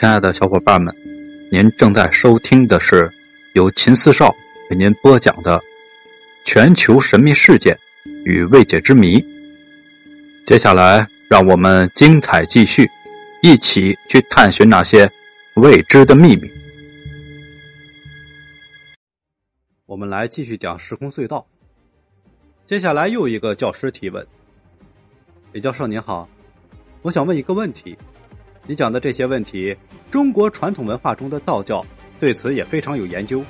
亲爱的小伙伴们，您正在收听的是由秦四少为您播讲的《全球神秘事件与未解之谜》。接下来，让我们精彩继续，一起去探寻那些未知的秘密。我们来继续讲时空隧道。接下来又一个教师提问：“李教授您好，我想问一个问题。”你讲的这些问题，中国传统文化中的道教对此也非常有研究。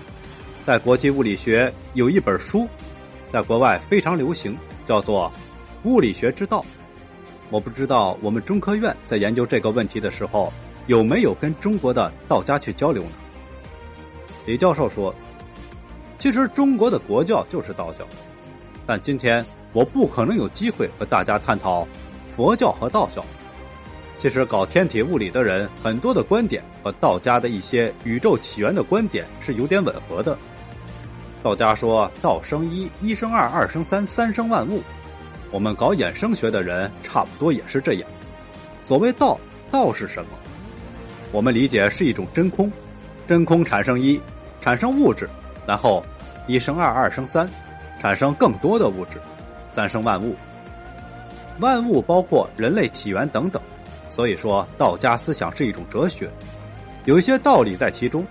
在国际物理学有一本书，在国外非常流行，叫做《物理学之道》。我不知道我们中科院在研究这个问题的时候，有没有跟中国的道家去交流呢？李教授说：“其实中国的国教就是道教，但今天我不可能有机会和大家探讨佛教和道教。”其实搞天体物理的人，很多的观点和道家的一些宇宙起源的观点是有点吻合的。道家说“道生一，一生二，二生三，三生万物”。我们搞衍生学的人，差不多也是这样。所谓道，道是什么？我们理解是一种真空，真空产生一，产生物质，然后一生二，二生三，产生更多的物质，三生万物。万物包括人类起源等等。所以说，道家思想是一种哲学，有一些道理在其中。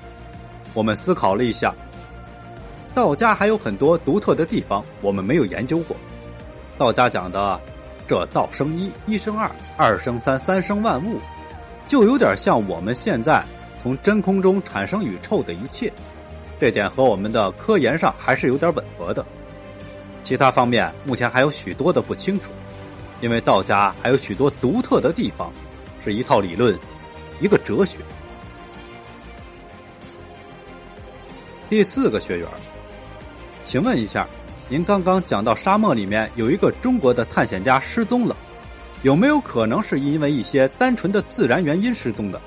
我们思考了一下，道家还有很多独特的地方，我们没有研究过。道家讲的“这道生一，一生二，二生三，三生万物”，就有点像我们现在从真空中产生宇宙的一切。这点和我们的科研上还是有点吻合的。其他方面目前还有许多的不清楚，因为道家还有许多独特的地方。是一套理论，一个哲学。第四个学员，请问一下，您刚刚讲到沙漠里面有一个中国的探险家失踪了，有没有可能是因为一些单纯的自然原因失踪的，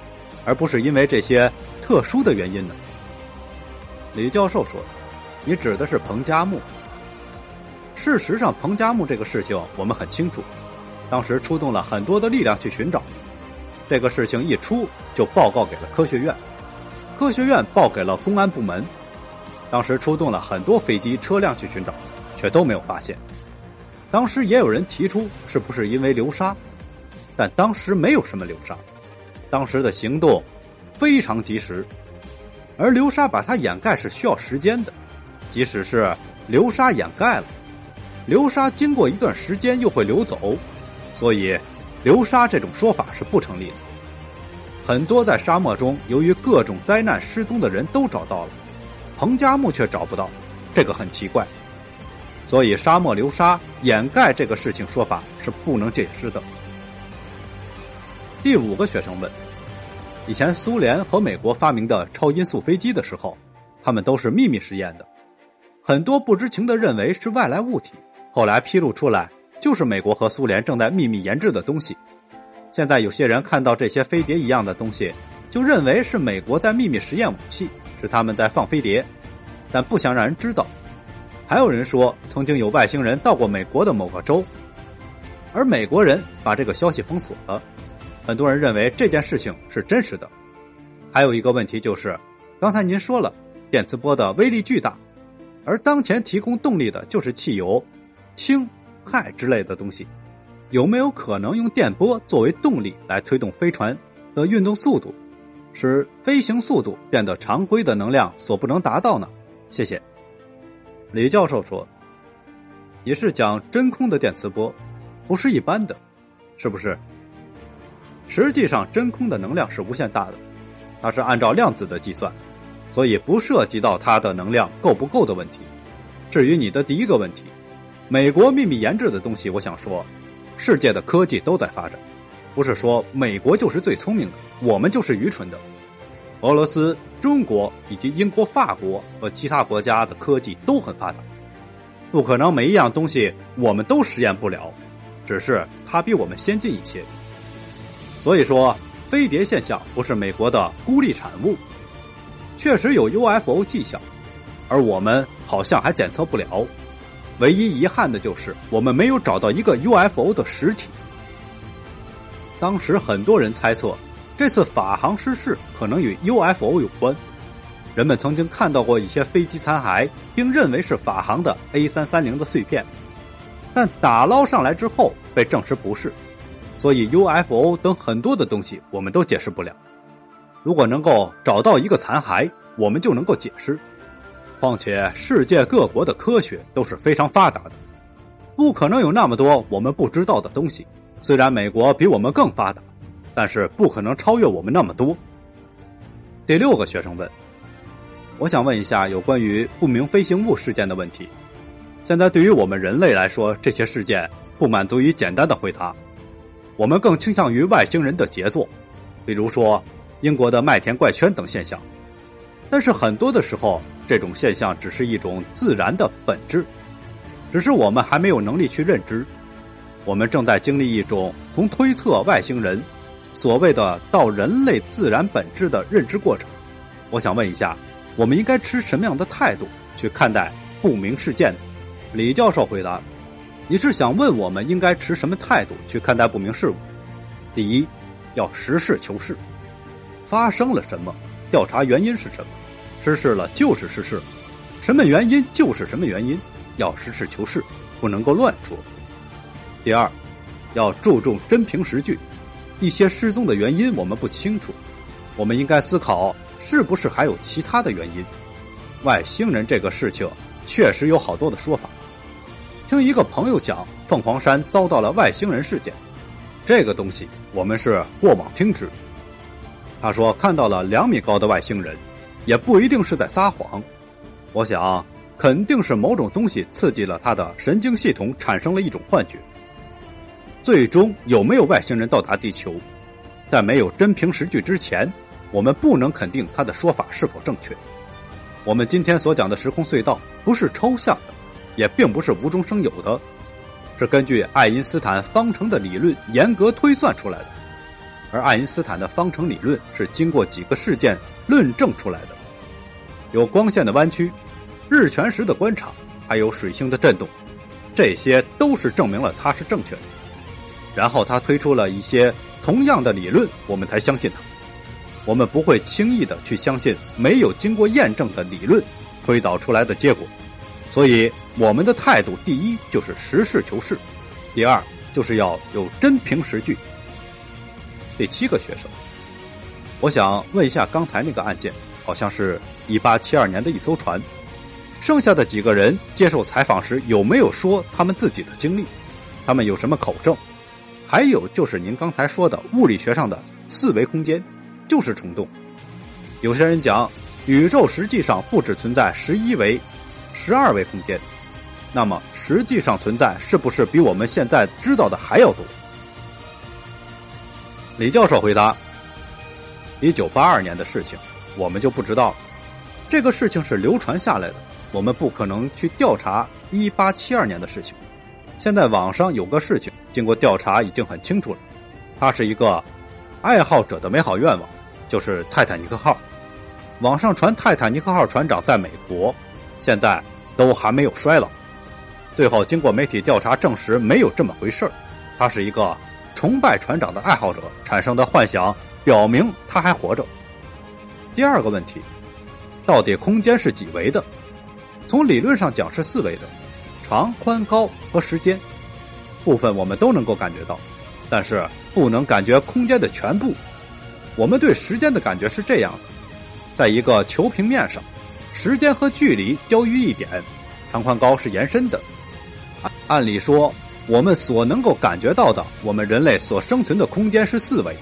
而不是因为这些特殊的原因呢？李教授说：“你指的是彭加木。事实上，彭加木这个事情我们很清楚，当时出动了很多的力量去寻找。”这个事情一出，就报告给了科学院，科学院报给了公安部门。当时出动了很多飞机、车辆去寻找，却都没有发现。当时也有人提出是不是因为流沙，但当时没有什么流沙。当时的行动非常及时，而流沙把它掩盖是需要时间的。即使是流沙掩盖了，流沙经过一段时间又会流走，所以。流沙这种说法是不成立的。很多在沙漠中由于各种灾难失踪的人都找到了，彭加木却找不到，这个很奇怪。所以沙漠流沙掩盖这个事情说法是不能解释的。第五个学生问：以前苏联和美国发明的超音速飞机的时候，他们都是秘密实验的，很多不知情的认为是外来物体，后来披露出来。就是美国和苏联正在秘密研制的东西。现在有些人看到这些飞碟一样的东西，就认为是美国在秘密实验武器，是他们在放飞碟，但不想让人知道。还有人说，曾经有外星人到过美国的某个州，而美国人把这个消息封锁了。很多人认为这件事情是真实的。还有一个问题就是，刚才您说了，电磁波的威力巨大，而当前提供动力的就是汽油、氢。氦之类的东西，有没有可能用电波作为动力来推动飞船的运动速度，使飞行速度变得常规的能量所不能达到呢？谢谢。李教授说：“你是讲真空的电磁波，不是一般的，是不是？实际上，真空的能量是无限大的，它是按照量子的计算，所以不涉及到它的能量够不够的问题。至于你的第一个问题。”美国秘密研制的东西，我想说，世界的科技都在发展，不是说美国就是最聪明的，我们就是愚蠢的。俄罗斯、中国以及英国、法国和其他国家的科技都很发达，不可能每一样东西我们都实验不了，只是它比我们先进一些。所以说，飞碟现象不是美国的孤立产物，确实有 UFO 迹象，而我们好像还检测不了。唯一遗憾的就是我们没有找到一个 UFO 的实体。当时很多人猜测这次法航失事可能与 UFO 有关。人们曾经看到过一些飞机残骸，并认为是法航的 A 三三零的碎片，但打捞上来之后被证实不是。所以 UFO 等很多的东西我们都解释不了。如果能够找到一个残骸，我们就能够解释。况且世界各国的科学都是非常发达的，不可能有那么多我们不知道的东西。虽然美国比我们更发达，但是不可能超越我们那么多。第六个学生问：“我想问一下有关于不明飞行物事件的问题。现在对于我们人类来说，这些事件不满足于简单的回答，我们更倾向于外星人的杰作，比如说英国的麦田怪圈等现象。但是很多的时候。”这种现象只是一种自然的本质，只是我们还没有能力去认知。我们正在经历一种从推测外星人所谓的到人类自然本质的认知过程。我想问一下，我们应该持什么样的态度去看待不明事件？李教授回答：“你是想问我们应该持什么态度去看待不明事物？第一，要实事求是，发生了什么，调查原因是什么。”失事了就是失事了，什么原因就是什么原因，要实事求是，不能够乱说。第二，要注重真凭实据，一些失踪的原因我们不清楚，我们应该思考是不是还有其他的原因。外星人这个事情确实有好多的说法，听一个朋友讲，凤凰山遭到了外星人事件，这个东西我们是过往听之。他说看到了两米高的外星人。也不一定是在撒谎，我想肯定是某种东西刺激了他的神经系统，产生了一种幻觉。最终有没有外星人到达地球，在没有真凭实据之前，我们不能肯定他的说法是否正确。我们今天所讲的时空隧道不是抽象的，也并不是无中生有的，是根据爱因斯坦方程的理论严格推算出来的。而爱因斯坦的方程理论是经过几个事件论证出来的，有光线的弯曲、日全食的观察，还有水星的震动，这些都是证明了它是正确的。然后他推出了一些同样的理论，我们才相信他。我们不会轻易的去相信没有经过验证的理论推导出来的结果。所以我们的态度，第一就是实事求是，第二就是要有真凭实据。第七个学生，我想问一下，刚才那个案件好像是一八七二年的一艘船，剩下的几个人接受采访时有没有说他们自己的经历？他们有什么口证？还有就是您刚才说的物理学上的四维空间，就是虫洞。有些人讲宇宙实际上不只存在十一维、十二维空间，那么实际上存在是不是比我们现在知道的还要多？李教授回答：“一九八二年的事情，我们就不知道了。这个事情是流传下来的，我们不可能去调查一八七二年的事情。现在网上有个事情，经过调查已经很清楚了。它是一个爱好者的美好愿望，就是泰坦尼克号。网上传泰坦尼克号船长在美国，现在都还没有衰老。最后经过媒体调查证实，没有这么回事儿，它是一个。”崇拜船长的爱好者产生的幻想，表明他还活着。第二个问题，到底空间是几维的？从理论上讲是四维的，长、宽、高和时间部分我们都能够感觉到，但是不能感觉空间的全部。我们对时间的感觉是这样的：在一个球平面上，时间和距离交于一点，长、宽、高是延伸的。按理说。我们所能够感觉到的，我们人类所生存的空间是四维，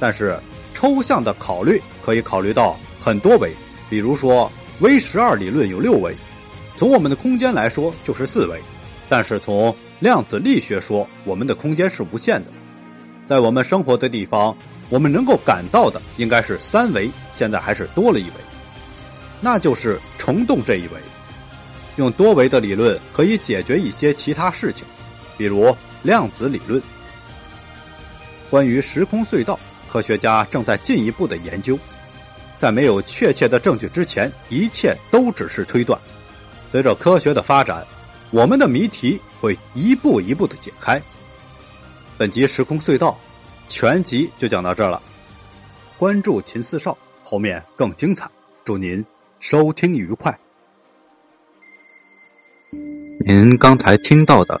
但是抽象的考虑可以考虑到很多维，比如说 V 十二理论有六维，从我们的空间来说就是四维，但是从量子力学说，我们的空间是无限的，在我们生活的地方，我们能够感到的应该是三维，现在还是多了一维，那就是虫洞这一维，用多维的理论可以解决一些其他事情。比如量子理论，关于时空隧道，科学家正在进一步的研究。在没有确切的证据之前，一切都只是推断。随着科学的发展，我们的谜题会一步一步的解开。本集时空隧道全集就讲到这儿了，关注秦四少，后面更精彩。祝您收听愉快。您刚才听到的